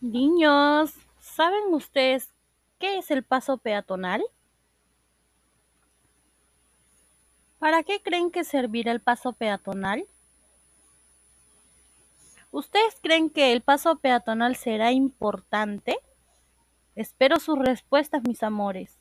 Niños, ¿saben ustedes qué es el paso peatonal? ¿Para qué creen que servirá el paso peatonal? ¿Ustedes creen que el paso peatonal será importante? Espero sus respuestas, mis amores.